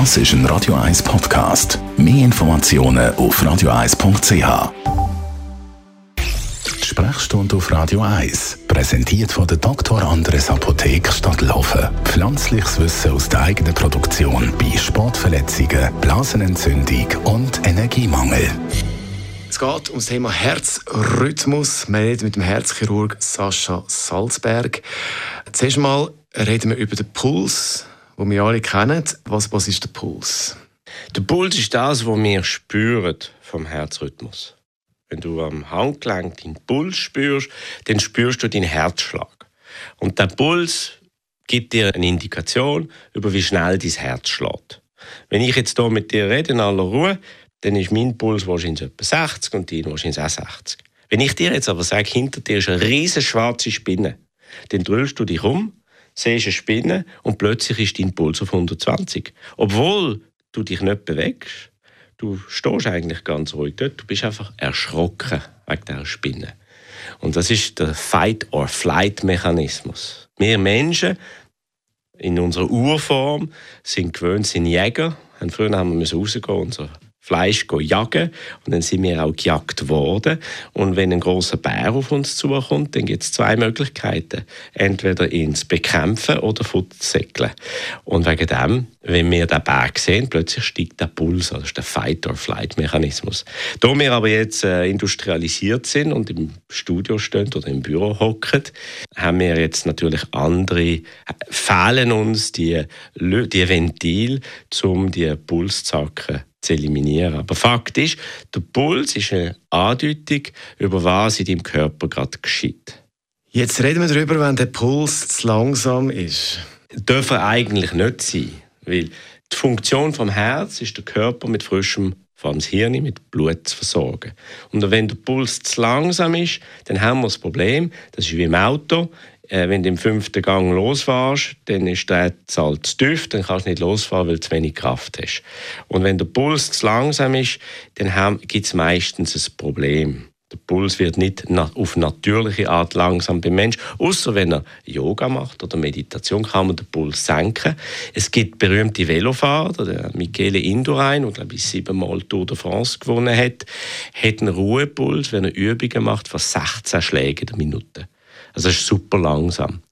Das ist ein Radio 1 Podcast. Mehr Informationen auf radio1.ch. Die Sprechstunde auf Radio 1, präsentiert von der Dr. Andres Apotheke Stadtlaufen. Pflanzliches Wissen aus der eigenen Produktion bei Sportverletzungen, Blasenentzündung und Energiemangel. Es geht um das Thema Herzrhythmus. Wir reden mit dem Herzchirurg Sascha Salzberg. Zuerst mal reden wir über den Puls, den wir alle kennen. Was, was ist der Puls? Der Puls ist das, was wir spüren vom Herzrhythmus. Wenn du am Handgelenk deinen Puls spürst, dann spürst du deinen Herzschlag. Und der Puls gibt dir eine Indikation über wie schnell dein Herz schlägt. Wenn ich jetzt hier mit dir rede in aller Ruhe, dann ist mein Puls wahrscheinlich etwa 60 und dein wahrscheinlich auch 60. Wenn ich dir jetzt aber sage, hinter dir ist eine riesige schwarze Spinne, dann drüllst du dich um, siehst eine Spinne und plötzlich ist dein Puls auf 120. Obwohl du dich nicht bewegst, du stehst eigentlich ganz ruhig dort, du bist einfach erschrocken wegen dieser Spinne. Und das ist der Fight-or-Flight-Mechanismus. Wir Menschen in unserer Urform sind gewöhnt, sind Jäger. früher haben wir rausgehen und so Fleisch jagen und dann sind wir auch gejagt worden. Und wenn ein großer Bär auf uns zukommt, dann gibt es zwei Möglichkeiten. Entweder zu bekämpfen oder fortzusäckeln. Und wegen dem, wenn wir den Bär sehen, plötzlich steigt der Puls, also das ist der Fight-or-Flight-Mechanismus. Da wir aber jetzt äh, industrialisiert sind und im Studio stehen oder im Büro hocken, haben wir jetzt natürlich andere, äh, fehlen uns die, die Ventil, um die Pulszacken zu eliminieren. Aber Fakt ist, der Puls ist eine Andeutung, über was in deinem Körper gerade geschieht. Jetzt reden wir darüber, wenn der Puls zu langsam ist. Darf er eigentlich nicht sein. Weil die Funktion vom Herz ist, der Körper mit frischem vor allem das Hirn mit Blut zu versorgen. Und wenn der Puls zu langsam ist, dann haben wir das Problem, das ist wie im Auto, äh, wenn du im fünften Gang losfährst, dann ist der Zahl zu tief, dann kannst du nicht losfahren, weil du zu wenig Kraft hast. Und wenn der Puls zu langsam ist, dann gibt es meistens ein Problem. Der Puls wird nicht auf natürliche Art langsam beim Mensch, außer wenn er Yoga macht oder Meditation, kann man den Puls senken. Es gibt berühmte Velofahrer, der Michele Indurain, der glaube ich siebenmal Tour de France gewonnen hat, hat einen Ruhepuls, wenn er Übungen macht, von 16 Schlägen der Minute. Also das ist super langsam.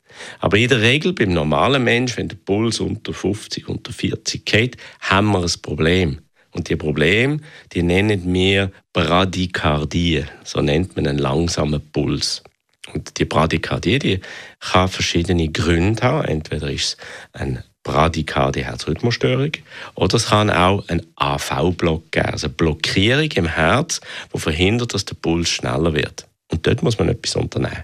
Aber in der Regel beim normalen Mensch, wenn der Puls unter 50, unter 40 geht, haben wir ein Problem. Und die Probleme, die nennen wir Bradykardie. So nennt man einen langsamen Puls. Und die Bradykardie, die kann verschiedene Gründe haben. Entweder ist es eine Bradykardie Herzrhythmusstörung oder es kann auch ein AV-Block geben, also eine Blockierung im Herz, die verhindert, dass der Puls schneller wird. Und dort muss man etwas unternehmen.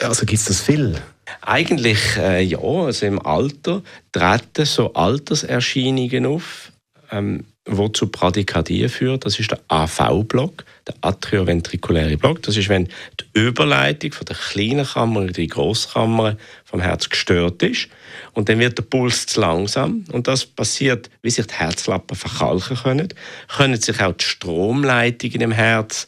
Also gibt es das viel? Eigentlich äh, ja. Also im Alter treten so Alterserscheinungen auf, ähm, wo zu Bradykardie führt. Das ist der AV-Block, der atrioventrikuläre Block. Das ist, wenn die Überleitung von der kleinen Kammer in die Großkammer vom Herz gestört ist. Und dann wird der Puls zu langsam. Und das passiert, wie sich die Herzlappen verkalken können. Können sich auch die Stromleitungen im Herz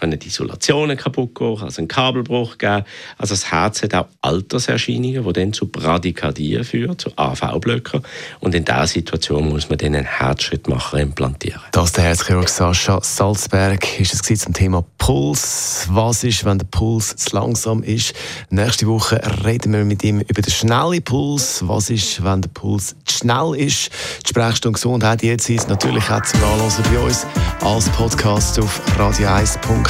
können die Isolationen kaputt gehen, also einen Kabelbruch geben. Also das Herz hat auch Alterserscheinungen, die dann zu Bradykardie führen, zu AV-Blöcken. Und in dieser Situation muss man dann einen Herzschrittmacher implantieren. Das ist der Herzchirurg Sascha Salzberg ist es zum Thema Puls. Was ist, wenn der Puls zu langsam ist? Nächste Woche reden wir mit ihm über den schnellen Puls. Was ist, wenn der Puls zu schnell ist? Die Sprechstunde Gesundheit jetzt ist natürlich auch zum Nachlesen bei uns als Podcast auf radio1.ch.